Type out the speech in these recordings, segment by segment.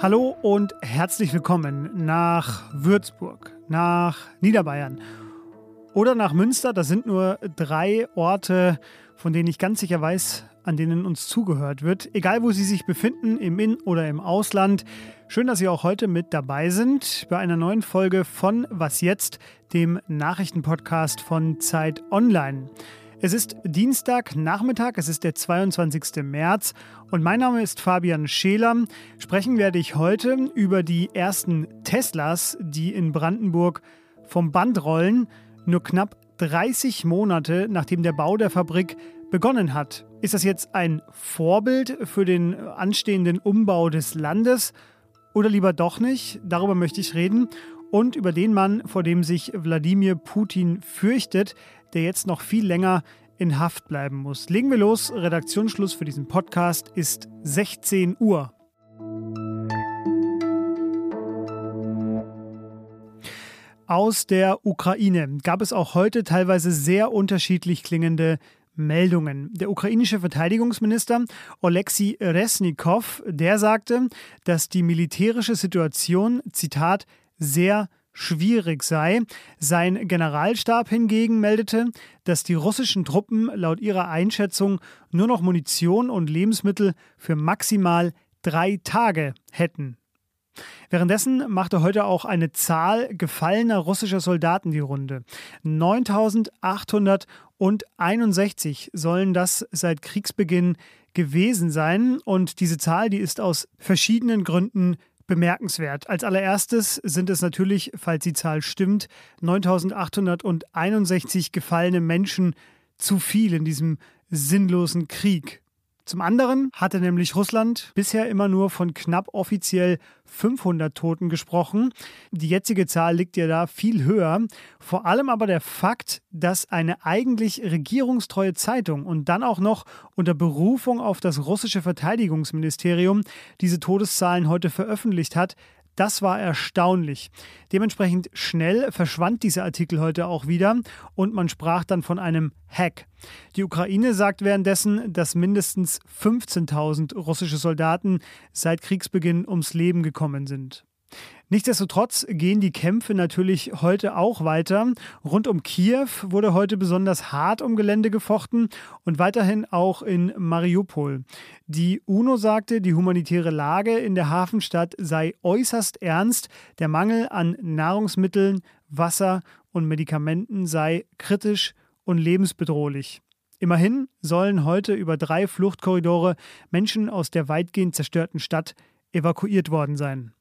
Hallo und herzlich willkommen nach Würzburg, nach Niederbayern oder nach Münster. Das sind nur drei Orte, von denen ich ganz sicher weiß, an denen uns zugehört wird. Egal, wo Sie sich befinden, im In- oder im Ausland. Schön, dass Sie auch heute mit dabei sind bei einer neuen Folge von Was jetzt, dem Nachrichtenpodcast von Zeit Online. Es ist Dienstagnachmittag, es ist der 22. März und mein Name ist Fabian Scheler. Sprechen werde ich heute über die ersten Teslas, die in Brandenburg vom Band rollen, nur knapp 30 Monate nachdem der Bau der Fabrik begonnen hat. Ist das jetzt ein Vorbild für den anstehenden Umbau des Landes oder lieber doch nicht? Darüber möchte ich reden und über den Mann, vor dem sich Wladimir Putin fürchtet, der jetzt noch viel länger in Haft bleiben muss. Legen wir los. Redaktionsschluss für diesen Podcast ist 16 Uhr. Aus der Ukraine gab es auch heute teilweise sehr unterschiedlich klingende Meldungen. Der ukrainische Verteidigungsminister Oleksiy Resnikow, der sagte, dass die militärische Situation, Zitat, sehr schwierig sei. Sein Generalstab hingegen meldete, dass die russischen Truppen laut ihrer Einschätzung nur noch Munition und Lebensmittel für maximal drei Tage hätten. Währenddessen machte heute auch eine Zahl gefallener russischer Soldaten die Runde. 9861 sollen das seit Kriegsbeginn gewesen sein und diese Zahl, die ist aus verschiedenen Gründen bemerkenswert. Als allererstes sind es natürlich, falls die Zahl stimmt, 9861 gefallene Menschen zu viel in diesem sinnlosen Krieg. Zum anderen hatte nämlich Russland bisher immer nur von knapp offiziell 500 Toten gesprochen. Die jetzige Zahl liegt ja da viel höher. Vor allem aber der Fakt, dass eine eigentlich regierungstreue Zeitung und dann auch noch unter Berufung auf das russische Verteidigungsministerium diese Todeszahlen heute veröffentlicht hat, das war erstaunlich. Dementsprechend schnell verschwand dieser Artikel heute auch wieder und man sprach dann von einem Hack. Die Ukraine sagt währenddessen, dass mindestens 15.000 russische Soldaten seit Kriegsbeginn ums Leben gekommen sind. Nichtsdestotrotz gehen die Kämpfe natürlich heute auch weiter. Rund um Kiew wurde heute besonders hart um Gelände gefochten und weiterhin auch in Mariupol. Die UNO sagte, die humanitäre Lage in der Hafenstadt sei äußerst ernst. Der Mangel an Nahrungsmitteln, Wasser und Medikamenten sei kritisch und lebensbedrohlich. Immerhin sollen heute über drei Fluchtkorridore Menschen aus der weitgehend zerstörten Stadt evakuiert worden sein.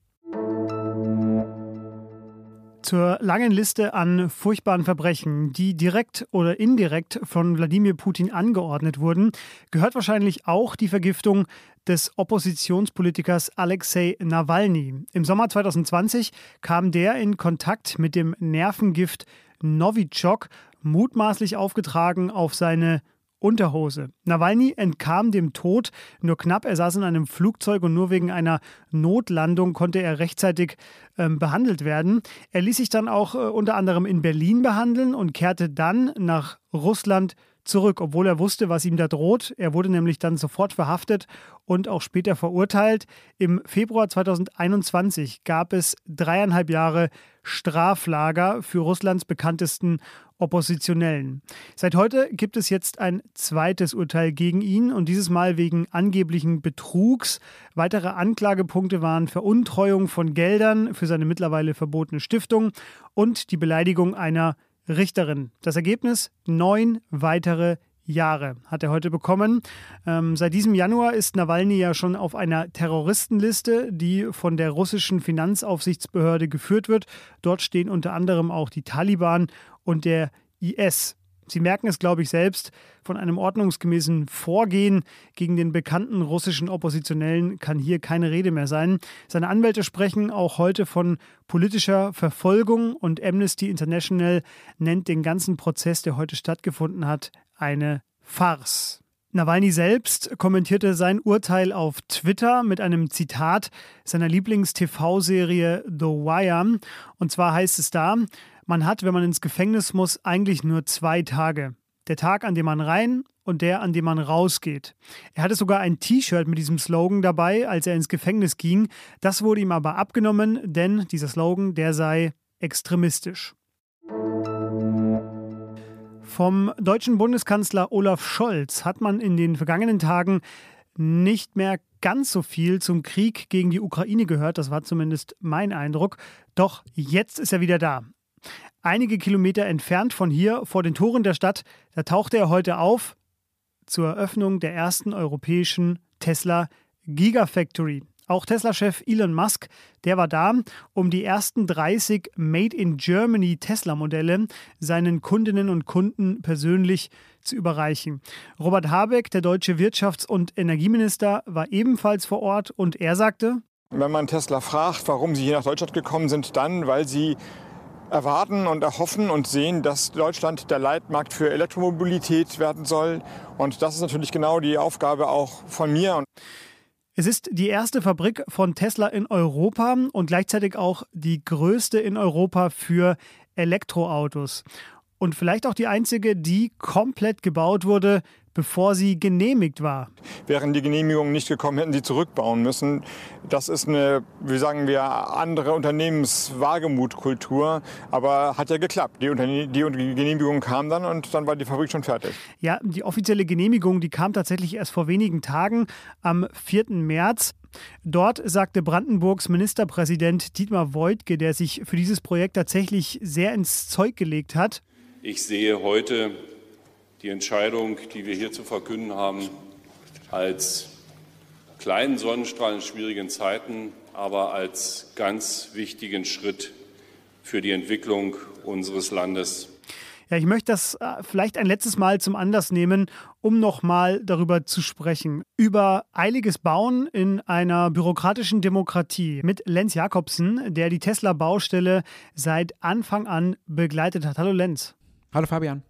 Zur langen Liste an furchtbaren Verbrechen, die direkt oder indirekt von Wladimir Putin angeordnet wurden, gehört wahrscheinlich auch die Vergiftung des Oppositionspolitikers Alexei Nawalny. Im Sommer 2020 kam der in Kontakt mit dem Nervengift Novichok, mutmaßlich aufgetragen auf seine Unterhose. Nawalny entkam dem Tod nur knapp. Er saß in einem Flugzeug und nur wegen einer Notlandung konnte er rechtzeitig ähm, behandelt werden. Er ließ sich dann auch äh, unter anderem in Berlin behandeln und kehrte dann nach Russland zurück, obwohl er wusste, was ihm da droht. Er wurde nämlich dann sofort verhaftet und auch später verurteilt. Im Februar 2021 gab es dreieinhalb Jahre Straflager für Russlands bekanntesten Oppositionellen. Seit heute gibt es jetzt ein zweites Urteil gegen ihn und dieses Mal wegen angeblichen Betrugs. Weitere Anklagepunkte waren Veruntreuung von Geldern für seine mittlerweile verbotene Stiftung und die Beleidigung einer Richterin. Das Ergebnis? Neun weitere Jahre hat er heute bekommen. Ähm, seit diesem Januar ist Nawalny ja schon auf einer Terroristenliste, die von der russischen Finanzaufsichtsbehörde geführt wird. Dort stehen unter anderem auch die Taliban und der IS. Sie merken es, glaube ich, selbst, von einem ordnungsgemäßen Vorgehen gegen den bekannten russischen Oppositionellen kann hier keine Rede mehr sein. Seine Anwälte sprechen auch heute von politischer Verfolgung und Amnesty International nennt den ganzen Prozess, der heute stattgefunden hat, eine Farce. Nawalny selbst kommentierte sein Urteil auf Twitter mit einem Zitat seiner Lieblings-TV-Serie The Wire. Und zwar heißt es da, man hat, wenn man ins Gefängnis muss, eigentlich nur zwei Tage. Der Tag, an dem man rein und der, an dem man rausgeht. Er hatte sogar ein T-Shirt mit diesem Slogan dabei, als er ins Gefängnis ging. Das wurde ihm aber abgenommen, denn dieser Slogan, der sei extremistisch. Vom deutschen Bundeskanzler Olaf Scholz hat man in den vergangenen Tagen nicht mehr ganz so viel zum Krieg gegen die Ukraine gehört, das war zumindest mein Eindruck. Doch jetzt ist er wieder da. Einige Kilometer entfernt von hier, vor den Toren der Stadt, da tauchte er heute auf zur Eröffnung der ersten europäischen Tesla Gigafactory. Auch Tesla-Chef Elon Musk, der war da, um die ersten 30 Made in Germany Tesla-Modelle seinen Kundinnen und Kunden persönlich zu überreichen. Robert Habeck, der deutsche Wirtschafts- und Energieminister, war ebenfalls vor Ort und er sagte, wenn man Tesla fragt, warum sie hier nach Deutschland gekommen sind, dann, weil sie erwarten und erhoffen und sehen, dass Deutschland der Leitmarkt für Elektromobilität werden soll. Und das ist natürlich genau die Aufgabe auch von mir. Es ist die erste Fabrik von Tesla in Europa und gleichzeitig auch die größte in Europa für Elektroautos. Und vielleicht auch die einzige, die komplett gebaut wurde, bevor sie genehmigt war. Wären die Genehmigungen nicht gekommen, hätten sie zurückbauen müssen. Das ist eine, wie sagen wir, andere Unternehmenswagemutkultur. Aber hat ja geklappt. Die, Unterne die Genehmigung kam dann und dann war die Fabrik schon fertig. Ja, die offizielle Genehmigung, die kam tatsächlich erst vor wenigen Tagen, am 4. März. Dort sagte Brandenburgs Ministerpräsident Dietmar Woidke, der sich für dieses Projekt tatsächlich sehr ins Zeug gelegt hat. Ich sehe heute die Entscheidung, die wir hier zu verkünden haben, als kleinen Sonnenstrahl in schwierigen Zeiten, aber als ganz wichtigen Schritt für die Entwicklung unseres Landes. Ja, ich möchte das äh, vielleicht ein letztes Mal zum Anlass nehmen, um nochmal darüber zu sprechen. Über eiliges Bauen in einer bürokratischen Demokratie mit Lenz Jakobsen, der die Tesla-Baustelle seit Anfang an begleitet hat. Hallo Lenz. Hallo Fabian.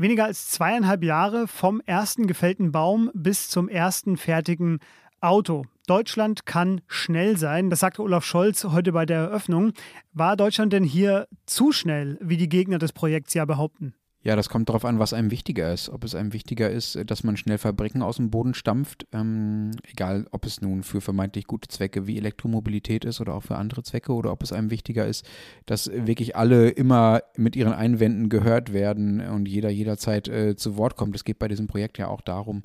Weniger als zweieinhalb Jahre vom ersten gefällten Baum bis zum ersten fertigen Auto. Deutschland kann schnell sein, das sagte Olaf Scholz heute bei der Eröffnung. War Deutschland denn hier zu schnell, wie die Gegner des Projekts ja behaupten? Ja, das kommt darauf an, was einem wichtiger ist. Ob es einem wichtiger ist, dass man schnell Fabriken aus dem Boden stampft, ähm, egal ob es nun für vermeintlich gute Zwecke wie Elektromobilität ist oder auch für andere Zwecke, oder ob es einem wichtiger ist, dass wirklich alle immer mit ihren Einwänden gehört werden und jeder jederzeit äh, zu Wort kommt. Es geht bei diesem Projekt ja auch darum,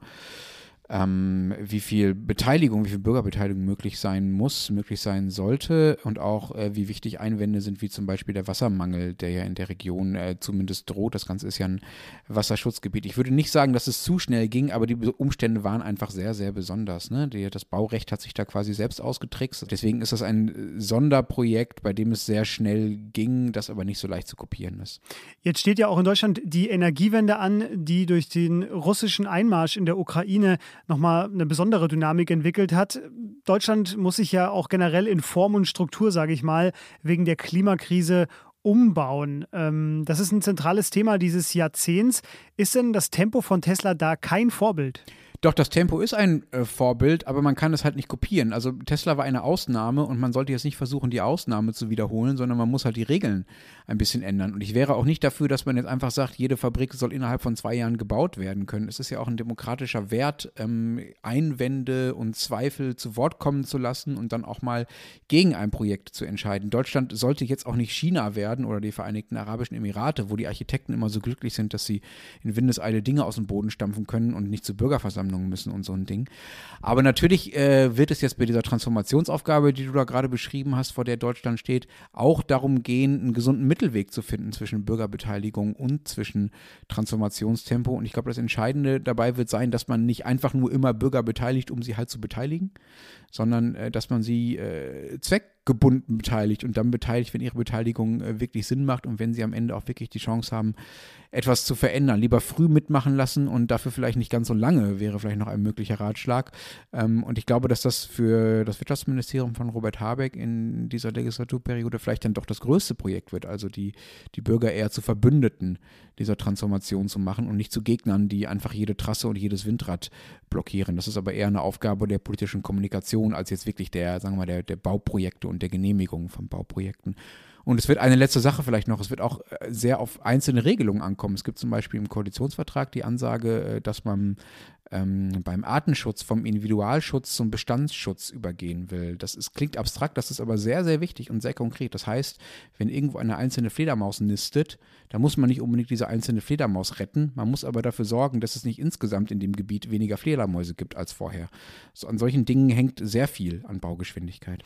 ähm, wie viel Beteiligung, wie viel Bürgerbeteiligung möglich sein muss, möglich sein sollte und auch äh, wie wichtig Einwände sind, wie zum Beispiel der Wassermangel, der ja in der Region äh, zumindest droht. Das Ganze ist ja ein Wasserschutzgebiet. Ich würde nicht sagen, dass es zu schnell ging, aber die Umstände waren einfach sehr, sehr besonders. Ne? Die, das Baurecht hat sich da quasi selbst ausgetrickst. Deswegen ist das ein Sonderprojekt, bei dem es sehr schnell ging, das aber nicht so leicht zu kopieren ist. Jetzt steht ja auch in Deutschland die Energiewende an, die durch den russischen Einmarsch in der Ukraine nochmal eine besondere Dynamik entwickelt hat. Deutschland muss sich ja auch generell in Form und Struktur, sage ich mal, wegen der Klimakrise umbauen. Ähm, das ist ein zentrales Thema dieses Jahrzehnts. Ist denn das Tempo von Tesla da kein Vorbild? Doch, das Tempo ist ein äh, Vorbild, aber man kann es halt nicht kopieren. Also Tesla war eine Ausnahme und man sollte jetzt nicht versuchen, die Ausnahme zu wiederholen, sondern man muss halt die Regeln ein bisschen ändern. Und ich wäre auch nicht dafür, dass man jetzt einfach sagt, jede Fabrik soll innerhalb von zwei Jahren gebaut werden können. Es ist ja auch ein demokratischer Wert, ähm, Einwände und Zweifel zu Wort kommen zu lassen und dann auch mal gegen ein Projekt zu entscheiden. Deutschland sollte jetzt auch nicht China werden oder die Vereinigten Arabischen Emirate, wo die Architekten immer so glücklich sind, dass sie in Windeseile Dinge aus dem Boden stampfen können und nicht zur Bürgerversammlung Verhandlungen müssen und so ein Ding. Aber natürlich äh, wird es jetzt bei dieser Transformationsaufgabe, die du da gerade beschrieben hast, vor der Deutschland steht, auch darum gehen, einen gesunden Mittelweg zu finden zwischen Bürgerbeteiligung und zwischen Transformationstempo. Und ich glaube, das Entscheidende dabei wird sein, dass man nicht einfach nur immer Bürger beteiligt, um sie halt zu beteiligen, sondern äh, dass man sie äh, zweckgebunden beteiligt und dann beteiligt, wenn ihre Beteiligung äh, wirklich Sinn macht und wenn sie am Ende auch wirklich die Chance haben, etwas zu verändern. Lieber früh mitmachen lassen und dafür vielleicht nicht ganz so lange wäre vielleicht noch ein möglicher Ratschlag. Ähm, und ich glaube, dass das für das Wirtschaftsministerium von Robert Habeck in dieser Legislaturperiode vielleicht dann doch das größte Projekt wird, also die, die Bürger eher zu Verbündeten dieser Transformation zu machen und nicht zu Gegnern, die einfach jede Trasse und jedes Windrad blockieren. Das ist aber eher eine Aufgabe der politischen Kommunikation als jetzt wirklich der, sagen wir mal, der, der Bauprojekte und der Genehmigung von Bauprojekten. Und es wird eine letzte Sache vielleicht noch, es wird auch äh, sehr auf einzelne Regelungen ankommen. Es gibt zum Beispiel im Koalitionsvertrag die Ansage, äh, dass man ähm, beim Artenschutz vom Individualschutz zum Bestandsschutz übergehen will. Das ist, klingt abstrakt, das ist aber sehr, sehr wichtig und sehr konkret. Das heißt, wenn irgendwo eine einzelne Fledermaus nistet, dann muss man nicht unbedingt diese einzelne Fledermaus retten. Man muss aber dafür sorgen, dass es nicht insgesamt in dem Gebiet weniger Fledermäuse gibt als vorher. So, an solchen Dingen hängt sehr viel an Baugeschwindigkeit.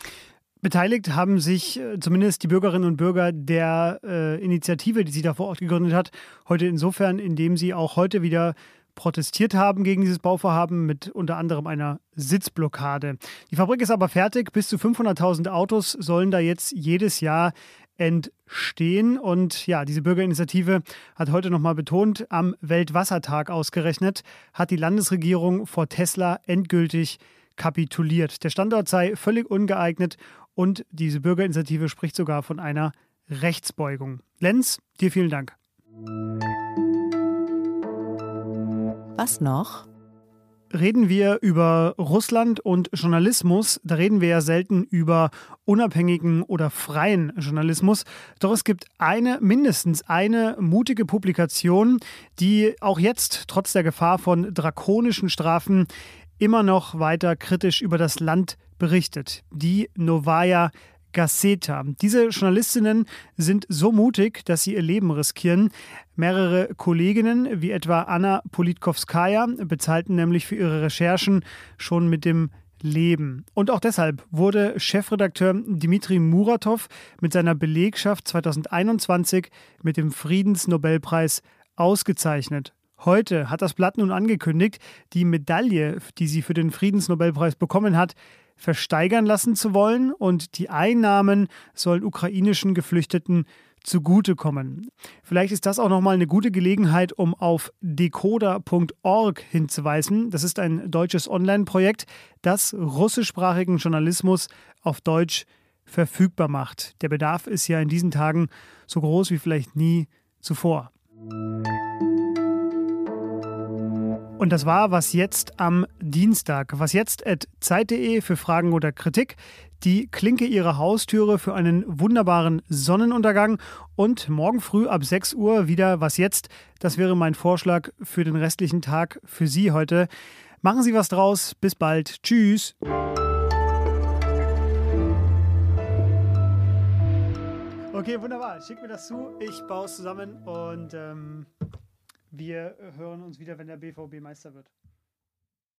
Beteiligt haben sich äh, zumindest die Bürgerinnen und Bürger der äh, Initiative, die sie da vor Ort gegründet hat, heute insofern, indem sie auch heute wieder protestiert haben gegen dieses Bauvorhaben mit unter anderem einer Sitzblockade. Die Fabrik ist aber fertig. Bis zu 500.000 Autos sollen da jetzt jedes Jahr entstehen. Und ja, diese Bürgerinitiative hat heute nochmal betont, am Weltwassertag ausgerechnet, hat die Landesregierung vor Tesla endgültig kapituliert. Der Standort sei völlig ungeeignet und diese Bürgerinitiative spricht sogar von einer Rechtsbeugung. Lenz, dir vielen Dank. Was noch? Reden wir über Russland und Journalismus, da reden wir ja selten über unabhängigen oder freien Journalismus. Doch es gibt eine, mindestens eine mutige Publikation, die auch jetzt, trotz der Gefahr von drakonischen Strafen, immer noch weiter kritisch über das Land berichtet. Die Novaya Gazeta. Diese Journalistinnen sind so mutig, dass sie ihr Leben riskieren. Mehrere Kolleginnen, wie etwa Anna Politkowskaja, bezahlten nämlich für ihre Recherchen schon mit dem Leben. Und auch deshalb wurde Chefredakteur Dmitri Muratov mit seiner Belegschaft 2021 mit dem Friedensnobelpreis ausgezeichnet. Heute hat das Blatt nun angekündigt, die Medaille, die sie für den Friedensnobelpreis bekommen hat, versteigern lassen zu wollen und die Einnahmen sollen ukrainischen Geflüchteten zugutekommen. Vielleicht ist das auch nochmal eine gute Gelegenheit, um auf decoder.org hinzuweisen. Das ist ein deutsches Online-Projekt, das russischsprachigen Journalismus auf Deutsch verfügbar macht. Der Bedarf ist ja in diesen Tagen so groß wie vielleicht nie zuvor. Und das war was jetzt am Dienstag. Was jetzt at zeit.de für Fragen oder Kritik. Die Klinke ihrer Haustüre für einen wunderbaren Sonnenuntergang. Und morgen früh ab 6 Uhr wieder was jetzt. Das wäre mein Vorschlag für den restlichen Tag für Sie heute. Machen Sie was draus. Bis bald. Tschüss. Okay, wunderbar. Schick mir das zu. Ich baue es zusammen und. Ähm wir hören uns wieder, wenn der BVB Meister wird.